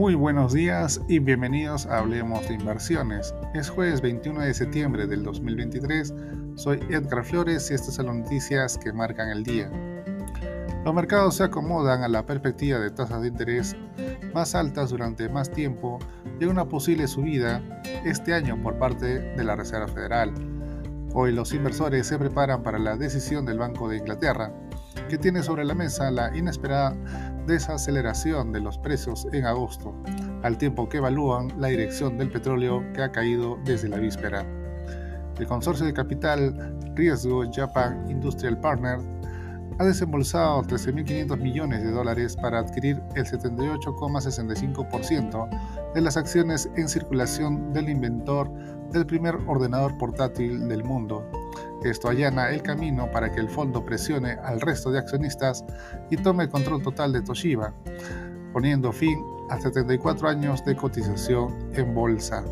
Muy buenos días y bienvenidos a Hablemos de Inversiones. Es jueves 21 de septiembre del 2023. Soy Edgar Flores y estas son las noticias que marcan el día. Los mercados se acomodan a la perspectiva de tasas de interés más altas durante más tiempo y una posible subida este año por parte de la Reserva Federal. Hoy los inversores se preparan para la decisión del Banco de Inglaterra, que tiene sobre la mesa la inesperada desaceleración de los precios en agosto, al tiempo que evalúan la dirección del petróleo que ha caído desde la víspera. El consorcio de capital riesgo Japan Industrial Partners ha desembolsado 13.500 millones de dólares para adquirir el 78,65% de las acciones en circulación del inventor del primer ordenador portátil del mundo. Esto allana el camino para que el fondo presione al resto de accionistas y tome el control total de Toshiba, poniendo fin a 74 años de cotización en bolsa.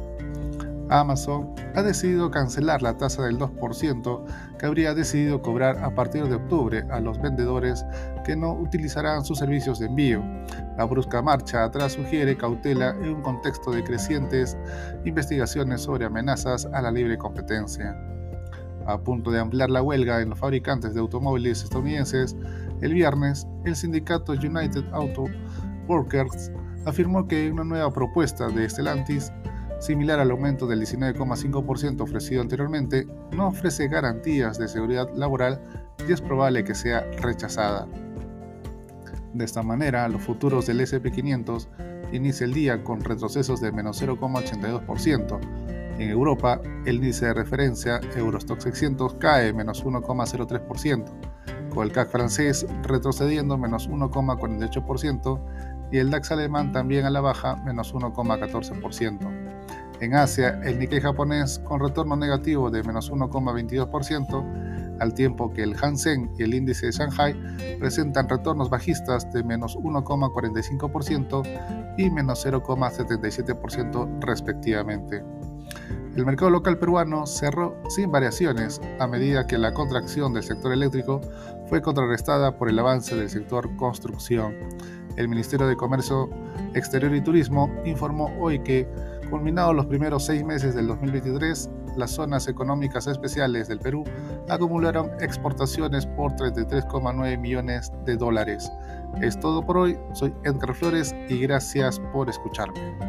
Amazon ha decidido cancelar la tasa del 2% que habría decidido cobrar a partir de octubre a los vendedores que no utilizarán sus servicios de envío. La brusca marcha atrás sugiere cautela en un contexto de crecientes investigaciones sobre amenazas a la libre competencia. A punto de ampliar la huelga en los fabricantes de automóviles estadounidenses, el viernes el sindicato United Auto Workers afirmó que una nueva propuesta de Stellantis similar al aumento del 19,5% ofrecido anteriormente, no ofrece garantías de seguridad laboral y es probable que sea rechazada. De esta manera, los futuros del SP500 inicia el día con retrocesos de menos 0,82%. En Europa, el índice de referencia Eurostock 600 cae menos 1,03%, con el CAC francés retrocediendo menos 1,48% y el DAX alemán también a la baja menos 1,14%. En Asia, el Nikkei japonés con retorno negativo de menos 1,22%, al tiempo que el Hansen y el índice de Shanghai presentan retornos bajistas de menos 1,45% y menos 0,77% respectivamente. El mercado local peruano cerró sin variaciones a medida que la contracción del sector eléctrico fue contrarrestada por el avance del sector construcción. El Ministerio de Comercio Exterior y Turismo informó hoy que Culminados los primeros seis meses del 2023, las zonas económicas especiales del Perú acumularon exportaciones por 33,9 millones de dólares. Es todo por hoy, soy Edgar Flores y gracias por escucharme.